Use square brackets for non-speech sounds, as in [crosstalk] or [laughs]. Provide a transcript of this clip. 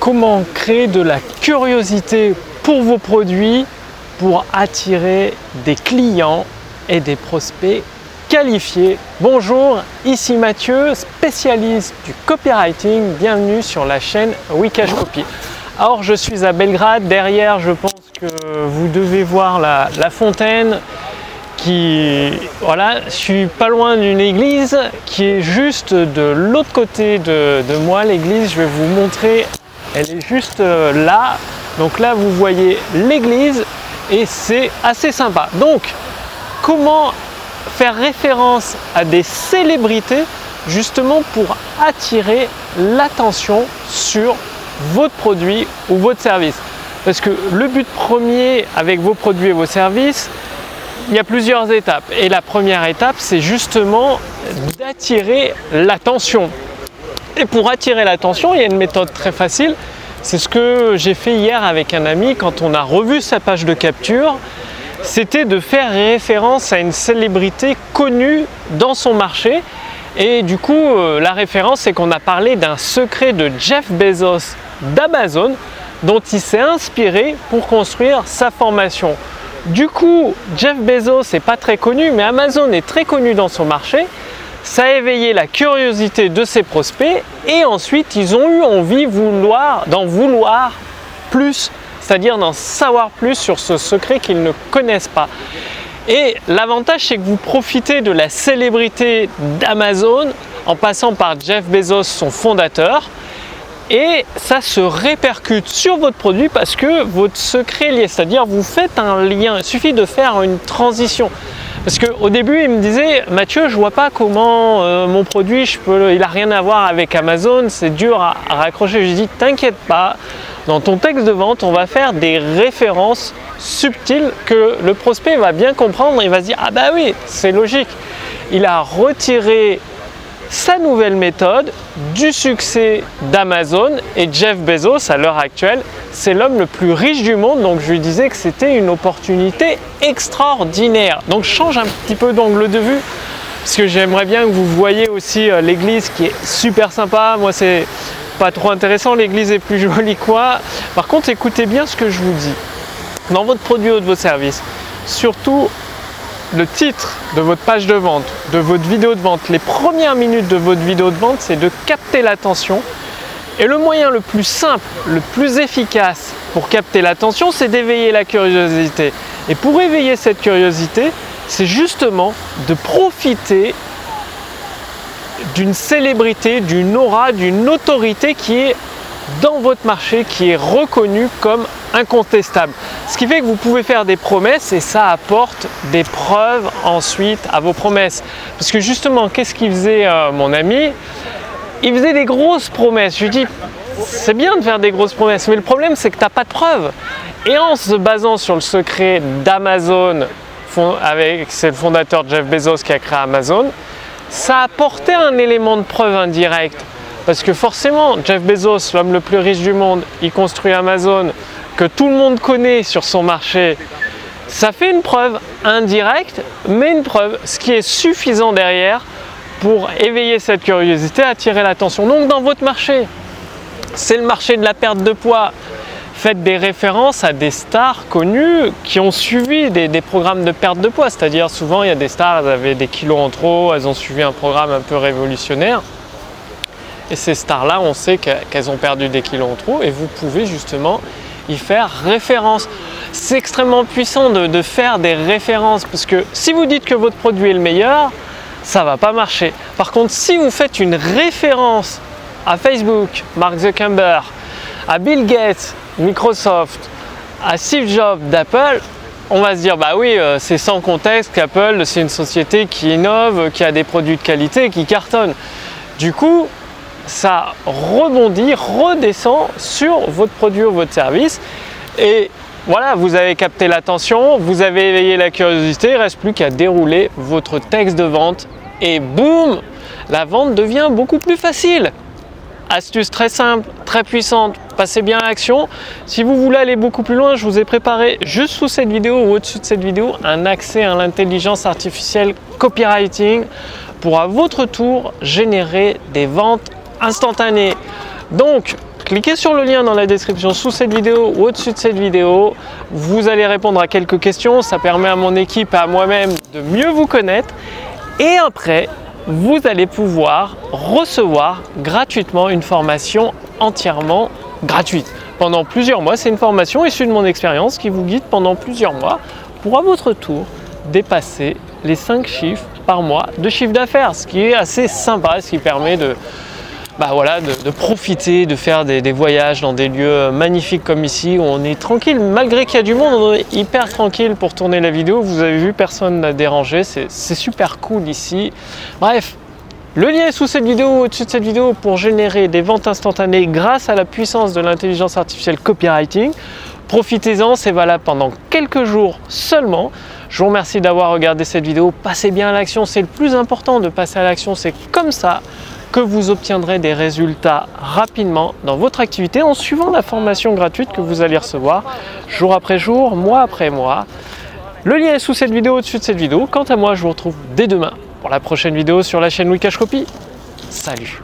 comment créer de la curiosité pour vos produits pour attirer des clients et des prospects qualifiés? Bonjour, ici Mathieu, spécialiste du copywriting. Bienvenue sur la chaîne Wikash Copy. Alors je suis à Belgrade, derrière je pense que vous devez voir la, fontaine qui voilà, je suis pas loin d'une église qui est juste de l'autre côté de moi. L'église, je vais vous montrer, elle est juste euh, là. Donc là, vous voyez l'église et c'est assez sympa. Donc, comment faire référence à des célébrités justement pour attirer l'attention sur votre produit ou votre service? Parce que le but premier avec vos produits et vos services, il y a plusieurs étapes. Et la première étape, c'est justement d'attirer l'attention. Et pour attirer l'attention, il y a une méthode très facile. C'est ce que j'ai fait hier avec un ami quand on a revu sa page de capture. C'était de faire référence à une célébrité connue dans son marché. Et du coup, euh, la référence, c'est qu'on a parlé d'un secret de Jeff Bezos d'Amazon dont il s'est inspiré pour construire sa formation. Du coup, Jeff Bezos n'est pas très connu, mais Amazon est très connu dans son marché. Ça a éveillé la curiosité de ses prospects et ensuite ils ont eu envie vouloir, d'en vouloir plus, c'est-à-dire d'en savoir plus sur ce secret qu'ils ne connaissent pas. Et l'avantage c'est que vous profitez de la célébrité d'Amazon en passant par Jeff Bezos, son fondateur, et ça se répercute sur votre produit parce que votre secret est lié, c'est-à-dire vous faites un lien, il suffit de faire une transition. Parce qu'au début, il me disait, Mathieu, je vois pas comment euh, mon produit, je peux, il a rien à voir avec Amazon, c'est dur à, raccrocher. Je lui dis, t'inquiète pas, dans ton texte de vente, on va faire des références subtiles que le prospect va bien comprendre. Il va se dire, ah bah oui, c'est logique. Il a retiré sa nouvelle méthode du succès d'Amazon et Jeff Bezos à l'heure actuelle, c'est l'homme le plus riche du monde donc je lui disais que c'était une opportunité extraordinaire. Donc change un petit peu d'angle de vue parce que j'aimerais bien que vous voyez aussi euh, l'église qui est super sympa. Moi c'est pas trop intéressant, l'église est plus [laughs] jolie quoi. Par contre écoutez bien ce que je vous dis. Dans votre produit ou de vos services, surtout le titre de votre page de vente, de votre vidéo de vente, les premières minutes de votre vidéo de vente, c'est de capter l'attention. Et le moyen le plus simple, le plus efficace pour capter l'attention, c'est d'éveiller la curiosité. Et pour éveiller cette curiosité, c'est justement de profiter d'une célébrité, d'une aura, d'une autorité qui est dans votre marché, qui est reconnue comme incontestable. Ce qui fait que vous pouvez faire des promesses et ça apporte des preuves ensuite à vos promesses. Parce que justement, qu'est-ce qu'il faisait euh, mon ami? Il faisait des grosses promesses. Je lui dis, c'est bien de faire des grosses promesses, mais le problème c'est que tu n'as pas de preuves. Et en se basant sur le secret d'Amazon, avec c'est le fondateur Jeff Bezos qui a créé Amazon, ça a apporté un élément de preuve indirect. Parce que forcément, Jeff Bezos, l'homme le plus riche du monde, il construit Amazon, que tout le monde connaît sur son marché, ça fait une preuve indirecte, mais une preuve, ce qui est suffisant derrière pour éveiller cette curiosité, attirer l'attention. Donc dans votre marché, c'est le marché de la perte de poids. Faites des références à des stars connues qui ont suivi des, des programmes de perte de poids. C'est-à-dire souvent il y a des stars, elles avaient des kilos en trop, elles ont suivi un programme un peu révolutionnaire. Et ces stars-là, on sait qu'elles ont perdu des kilos en trop et vous pouvez justement faire référence. C'est extrêmement puissant de, faire des références parce que si vous dites que votre produit est le meilleur, ça va pas marcher. Par contre, si vous faites une référence à Facebook, Mark Zuckerberg, à Bill Gates, Microsoft, à Steve Jobs d'Apple, on va se dire bah oui, euh, c'est sans contexte qu'Apple c'est une société qui innove, qui a des produits de qualité, qui cartonne. Du coup, ça rebondit, redescend sur votre produit ou votre service. Et voilà, vous avez capté l'attention, vous avez éveillé la curiosité, il ne reste plus qu'à dérouler votre texte de vente et boum, la vente devient beaucoup plus facile. Astuce très simple, très puissante, passez bien à l'action. Si vous voulez aller beaucoup plus loin, je vous ai préparé juste sous cette vidéo ou au-dessus de cette vidéo un accès à l'intelligence artificielle copywriting pour à votre tour générer des ventes instantané. Donc, Cliquez sur le lien dans la description sous cette vidéo ou au-dessus de cette vidéo. Vous allez répondre à quelques questions. Ça permet à mon équipe et à moi-même de mieux vous connaître. Et après, vous allez pouvoir recevoir gratuitement une formation entièrement gratuite pendant plusieurs mois. C'est une formation issue de mon expérience qui vous guide pendant plusieurs mois pour à votre tour dépasser les 5 chiffres par mois de chiffre d'affaires, ce qui est assez sympa, ce qui permet de, bah voilà, de, profiter, de faire des, voyages dans des lieux magnifiques comme ici, où on est tranquille, malgré qu'il y a du monde, on est hyper tranquille pour tourner la vidéo. Vous avez vu, personne n'a dérangé, c'est super cool ici. Bref, le lien est sous cette vidéo, au-dessus de cette vidéo, pour générer des ventes instantanées grâce à la puissance de l'intelligence artificielle copywriting. Profitez-en, c'est valable pendant quelques jours seulement. Je vous remercie d'avoir regardé cette vidéo. Passez bien à l'action, c'est le plus important de passer à l'action. C'est comme ça que vous obtiendrez des résultats rapidement dans votre activité en suivant la formation gratuite que vous allez recevoir jour après jour, mois après mois. Le lien est sous cette vidéo, au-dessus de cette vidéo. Quant à moi, je vous retrouve dès demain pour la prochaine vidéo sur la chaîne Wikash Copy. Salut